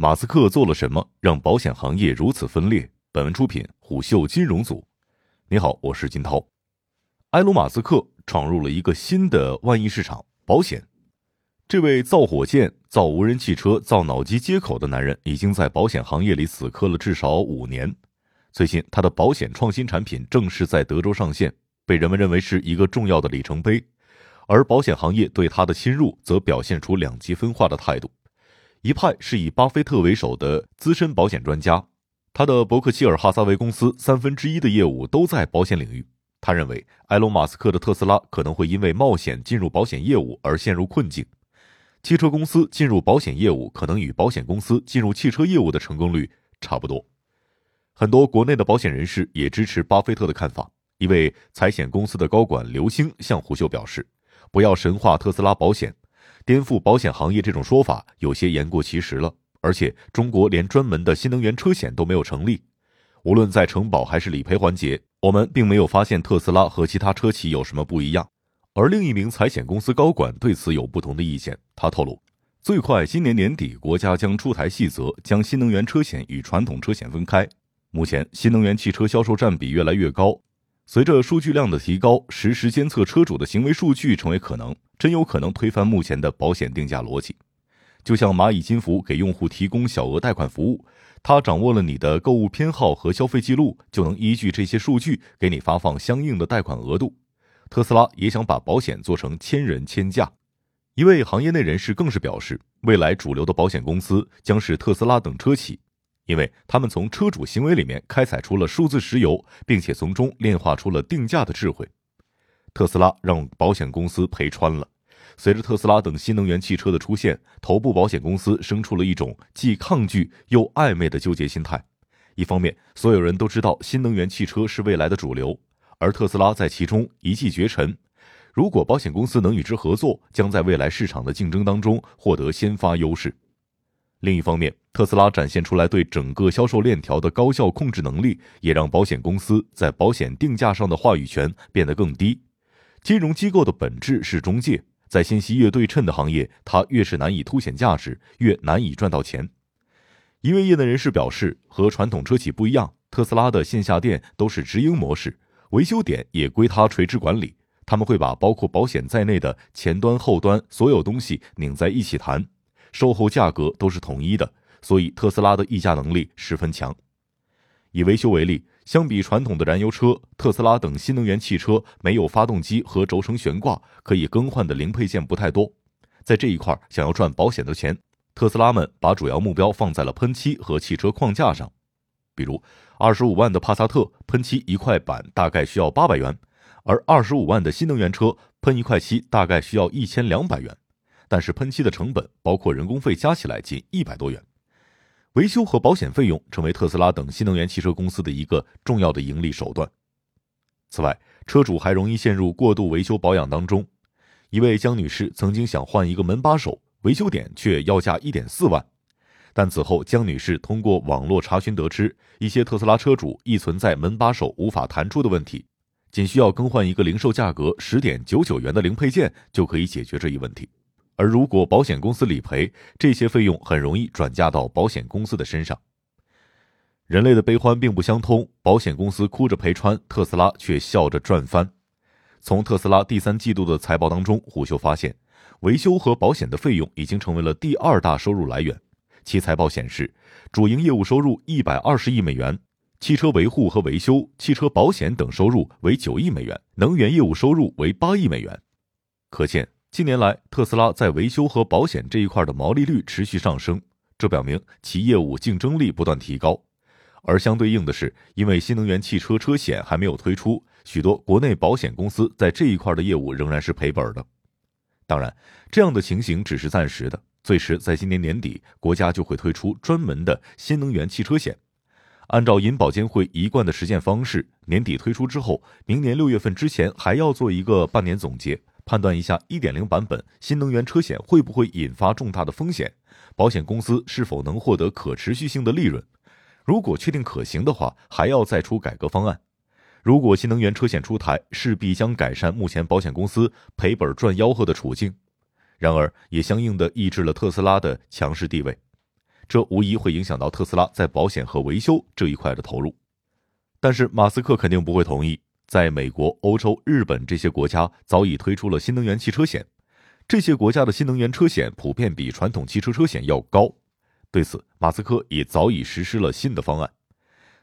马斯克做了什么让保险行业如此分裂？本文出品虎嗅金融组。你好，我是金涛。埃隆·马斯克闯入了一个新的万亿市场——保险。这位造火箭、造无人汽车、造脑机接口的男人，已经在保险行业里死磕了至少五年。最近，他的保险创新产品正式在德州上线，被人们认为是一个重要的里程碑。而保险行业对他的侵入，则表现出两极分化的态度。一派是以巴菲特为首的资深保险专家，他的伯克希尔哈撒韦公司三分之一的业务都在保险领域。他认为，埃隆·马斯克的特斯拉可能会因为冒险进入保险业务而陷入困境。汽车公司进入保险业务，可能与保险公司进入汽车业务的成功率差不多。很多国内的保险人士也支持巴菲特的看法。一位财险公司的高管刘星向胡秀表示：“不要神化特斯拉保险。”颠覆保险行业这种说法有些言过其实了，而且中国连专门的新能源车险都没有成立。无论在承保还是理赔环节，我们并没有发现特斯拉和其他车企有什么不一样。而另一名财险公司高管对此有不同的意见。他透露，最快今年年底，国家将出台细则，将新能源车险与传统车险分开。目前，新能源汽车销售占比越来越高。随着数据量的提高，实时监测车主的行为数据成为可能，真有可能推翻目前的保险定价逻辑。就像蚂蚁金服给用户提供小额贷款服务，它掌握了你的购物偏好和消费记录，就能依据这些数据给你发放相应的贷款额度。特斯拉也想把保险做成千人千价。一位行业内人士更是表示，未来主流的保险公司将是特斯拉等车企。因为他们从车主行为里面开采出了数字石油，并且从中炼化出了定价的智慧。特斯拉让保险公司赔穿了。随着特斯拉等新能源汽车的出现，头部保险公司生出了一种既抗拒又暧昧的纠结心态。一方面，所有人都知道新能源汽车是未来的主流，而特斯拉在其中一骑绝尘。如果保险公司能与之合作，将在未来市场的竞争当中获得先发优势。另一方面，特斯拉展现出来对整个销售链条的高效控制能力，也让保险公司在保险定价上的话语权变得更低。金融机构的本质是中介，在信息越对称的行业，它越是难以凸显价值，越难以赚到钱。一位业内人士表示，和传统车企不一样，特斯拉的线下店都是直营模式，维修点也归他垂直管理，他们会把包括保险在内的前端、后端所有东西拧在一起谈。售后价格都是统一的，所以特斯拉的议价能力十分强。以维修为例，相比传统的燃油车，特斯拉等新能源汽车没有发动机和轴承悬挂，可以更换的零配件不太多。在这一块，想要赚保险的钱，特斯拉们把主要目标放在了喷漆和汽车框架上。比如，二十五万的帕萨特喷漆一块板大概需要八百元，而二十五万的新能源车喷一块漆大概需要一千两百元。但是喷漆的成本包括人工费加起来仅一百多元，维修和保险费用成为特斯拉等新能源汽车公司的一个重要的盈利手段。此外，车主还容易陷入过度维修保养当中。一位江女士曾经想换一个门把手，维修点却要价一点四万。但此后，江女士通过网络查询得知，一些特斯拉车主亦存在门把手无法弹出的问题，仅需要更换一个零售价格十点九九元的零配件就可以解决这一问题。而如果保险公司理赔，这些费用很容易转嫁到保险公司的身上。人类的悲欢并不相通，保险公司哭着赔穿，特斯拉却笑着赚翻。从特斯拉第三季度的财报当中，虎嗅发现，维修和保险的费用已经成为了第二大收入来源。其财报显示，主营业务收入一百二十亿美元，汽车维护和维修、汽车保险等收入为九亿美元，能源业务收入为八亿美元。可见。近年来，特斯拉在维修和保险这一块的毛利率持续上升，这表明其业务竞争力不断提高。而相对应的是，因为新能源汽车车险还没有推出，许多国内保险公司在这一块的业务仍然是赔本的。当然，这样的情形只是暂时的，最迟在今年年底，国家就会推出专门的新能源汽车险。按照银保监会一贯的实践方式，年底推出之后，明年六月份之前还要做一个半年总结。判断一下1.0版本新能源车险会不会引发重大的风险，保险公司是否能获得可持续性的利润？如果确定可行的话，还要再出改革方案。如果新能源车险出台，势必将改善目前保险公司赔本赚吆喝的处境，然而也相应的抑制了特斯拉的强势地位。这无疑会影响到特斯拉在保险和维修这一块的投入。但是马斯克肯定不会同意。在美国、欧洲、日本这些国家早已推出了新能源汽车险，这些国家的新能源车险普遍比传统汽车车险要高。对此，马斯克也早已实施了新的方案。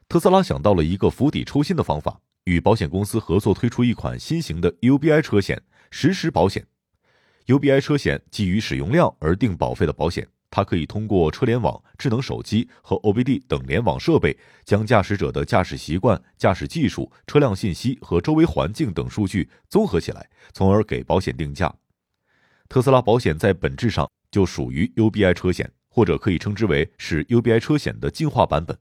特斯拉想到了一个釜底抽薪的方法，与保险公司合作推出一款新型的 UBI 车险实时保险。UBI 车险基于使用量而定保费的保险。它可以通过车联网、智能手机和 OBD 等联网设备，将驾驶者的驾驶习惯、驾驶技术、车辆信息和周围环境等数据综合起来，从而给保险定价。特斯拉保险在本质上就属于 UBI 车险，或者可以称之为是 UBI 车险的进化版本。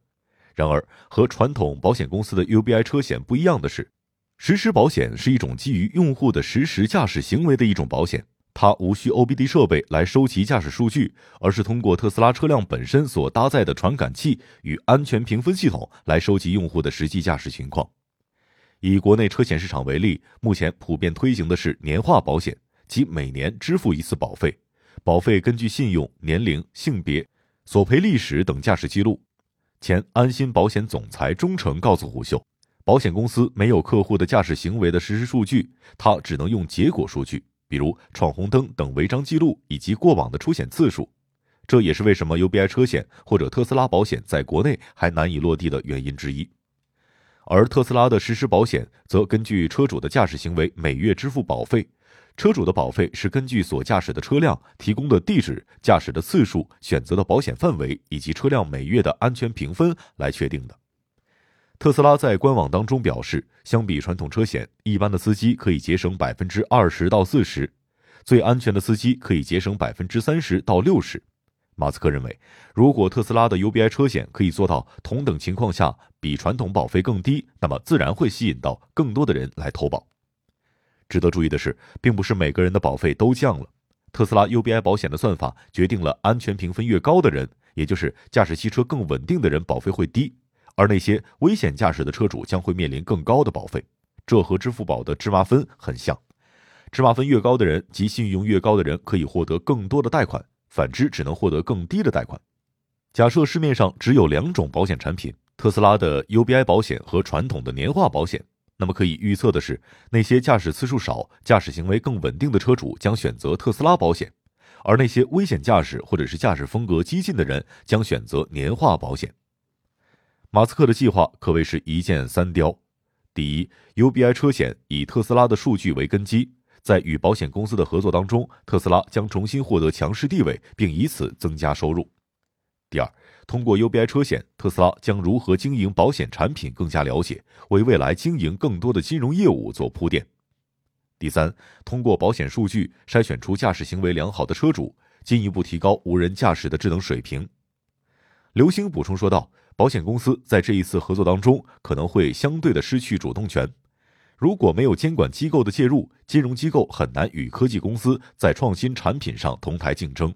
然而，和传统保险公司的 UBI 车险不一样的是，实时保险是一种基于用户的实时驾驶行为的一种保险。它无需 OBD 设备来收集驾驶数据，而是通过特斯拉车辆本身所搭载的传感器与安全评分系统来收集用户的实际驾驶情况。以国内车险市场为例，目前普遍推行的是年化保险，即每年支付一次保费，保费根据信用、年龄、性别、索赔历史等驾驶记录。前安心保险总裁钟诚告诉胡秀，保险公司没有客户的驾驶行为的实时数据，它只能用结果数据。比如闯红灯等违章记录以及过往的出险次数，这也是为什么 UBI 车险或者特斯拉保险在国内还难以落地的原因之一。而特斯拉的实时保险则根据车主的驾驶行为每月支付保费，车主的保费是根据所驾驶的车辆提供的地址、驾驶的次数、选择的保险范围以及车辆每月的安全评分来确定的。特斯拉在官网当中表示，相比传统车险，一般的司机可以节省百分之二十到四十，最安全的司机可以节省百分之三十到六十。马斯克认为，如果特斯拉的 UBI 车险可以做到同等情况下比传统保费更低，那么自然会吸引到更多的人来投保。值得注意的是，并不是每个人的保费都降了。特斯拉 UBI 保险的算法决定了安全评分越高的人，也就是驾驶汽车更稳定的人，保费会低。而那些危险驾驶的车主将会面临更高的保费，这和支付宝的芝麻分很像。芝麻分越高的人及信用越高的人可以获得更多的贷款，反之只能获得更低的贷款。假设市面上只有两种保险产品，特斯拉的 UBI 保险和传统的年化保险，那么可以预测的是，那些驾驶次数少、驾驶行为更稳定的车主将选择特斯拉保险，而那些危险驾驶或者是驾驶风格激进的人将选择年化保险。马斯克的计划可谓是一箭三雕：第一，UBI 车险以特斯拉的数据为根基，在与保险公司的合作当中，特斯拉将重新获得强势地位，并以此增加收入；第二，通过 UBI 车险，特斯拉将如何经营保险产品更加了解，为未来经营更多的金融业务做铺垫；第三，通过保险数据筛选出驾驶行为良好的车主，进一步提高无人驾驶的智能水平。刘星补充说道。保险公司在这一次合作当中可能会相对的失去主动权。如果没有监管机构的介入，金融机构很难与科技公司在创新产品上同台竞争。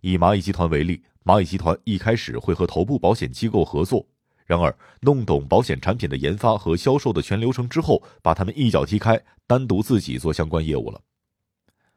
以蚂蚁集团为例，蚂蚁集团一开始会和头部保险机构合作，然而弄懂保险产品的研发和销售的全流程之后，把他们一脚踢开，单独自己做相关业务了。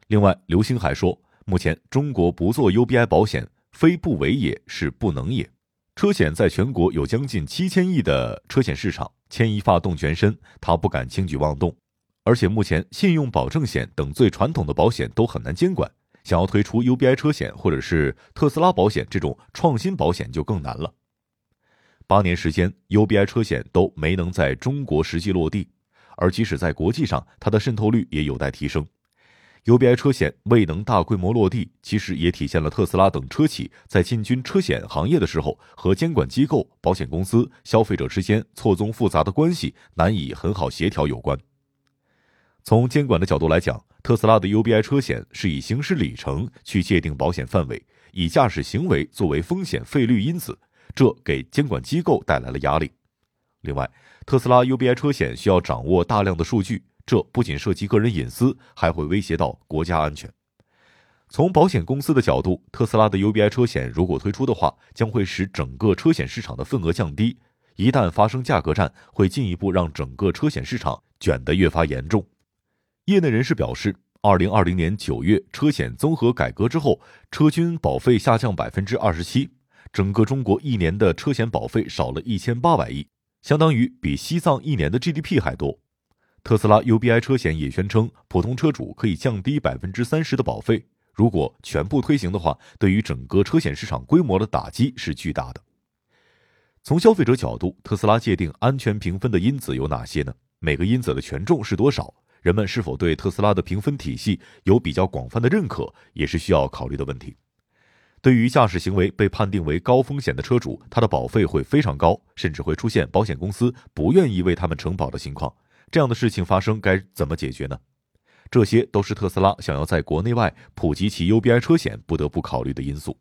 另外，刘星还说，目前中国不做 UBI 保险，非不为也，是不能也。车险在全国有将近七千亿的车险市场，牵一发动全身，他不敢轻举妄动。而且目前信用保证险等最传统的保险都很难监管，想要推出 UBI 车险或者是特斯拉保险这种创新保险就更难了。八年时间，UBI 车险都没能在中国实际落地，而即使在国际上，它的渗透率也有待提升。UBI 车险未能大规模落地，其实也体现了特斯拉等车企在进军车险行业的时候，和监管机构、保险公司、消费者之间错综复杂的关系难以很好协调有关。从监管的角度来讲，特斯拉的 UBI 车险是以行驶里程去界定保险范围，以驾驶行为作为风险费率因子，这给监管机构带来了压力。另外，特斯拉 UBI 车险需要掌握大量的数据。这不仅涉及个人隐私，还会威胁到国家安全。从保险公司的角度，特斯拉的 UBI 车险如果推出的话，将会使整个车险市场的份额降低。一旦发生价格战，会进一步让整个车险市场卷得越发严重。业内人士表示，二零二零年九月车险综合改革之后，车均保费下降百分之二十七，整个中国一年的车险保费少了一千八百亿，相当于比西藏一年的 GDP 还多。特斯拉 UBI 车险也宣称，普通车主可以降低百分之三十的保费。如果全部推行的话，对于整个车险市场规模的打击是巨大的。从消费者角度，特斯拉界定安全评分的因子有哪些呢？每个因子的权重是多少？人们是否对特斯拉的评分体系有比较广泛的认可，也是需要考虑的问题。对于驾驶行为被判定为高风险的车主，他的保费会非常高，甚至会出现保险公司不愿意为他们承保的情况。这样的事情发生该怎么解决呢？这些都是特斯拉想要在国内外普及其 UBI 车险不得不考虑的因素。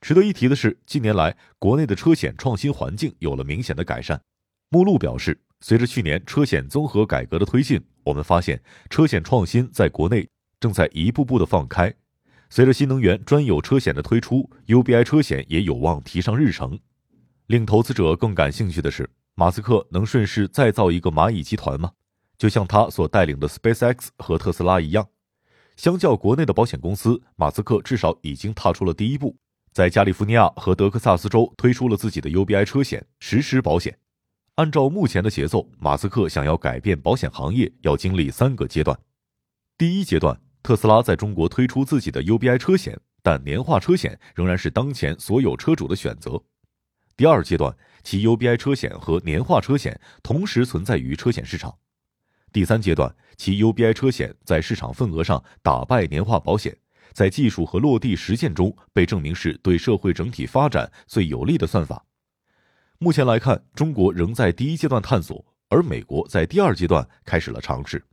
值得一提的是，近年来国内的车险创新环境有了明显的改善。目录表示，随着去年车险综合改革的推进，我们发现车险创新在国内正在一步步的放开。随着新能源专有车险的推出，UBI 车险也有望提上日程。令投资者更感兴趣的是，马斯克能顺势再造一个蚂蚁集团吗？就像他所带领的 SpaceX 和特斯拉一样，相较国内的保险公司，马斯克至少已经踏出了第一步，在加利福尼亚和德克萨斯州推出了自己的 UBI 车险实时保险。按照目前的节奏，马斯克想要改变保险行业，要经历三个阶段。第一阶段，特斯拉在中国推出自己的 UBI 车险，但年化车险仍然是当前所有车主的选择。第二阶段，其 UBI 车险和年化车险同时存在于车险市场。第三阶段，其 UBI 车险在市场份额上打败年化保险，在技术和落地实践中被证明是对社会整体发展最有利的算法。目前来看，中国仍在第一阶段探索，而美国在第二阶段开始了尝试。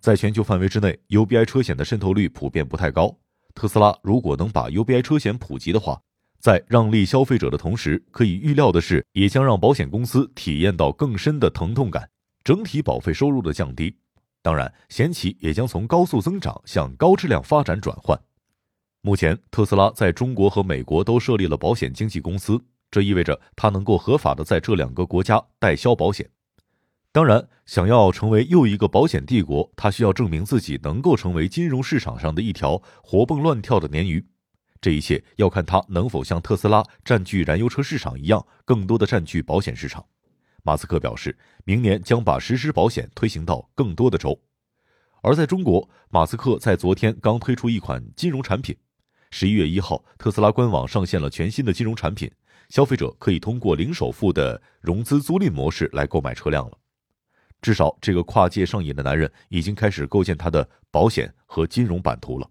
在全球范围之内，UBI 车险的渗透率普遍不太高。特斯拉如果能把 UBI 车险普及的话，在让利消费者的同时，可以预料的是，也将让保险公司体验到更深的疼痛感，整体保费收入的降低。当然，险企也将从高速增长向高质量发展转换。目前，特斯拉在中国和美国都设立了保险经纪公司。这意味着它能够合法的在这两个国家代销保险。当然，想要成为又一个保险帝国，它需要证明自己能够成为金融市场上的一条活蹦乱跳的鲶鱼。这一切要看他能否像特斯拉占据燃油车市场一样，更多的占据保险市场。马斯克表示，明年将把实时保险推行到更多的州。而在中国，马斯克在昨天刚推出一款金融产品。十一月一号，特斯拉官网上线了全新的金融产品。消费者可以通过零首付的融资租赁模式来购买车辆了。至少，这个跨界上瘾的男人已经开始构建他的保险和金融版图了。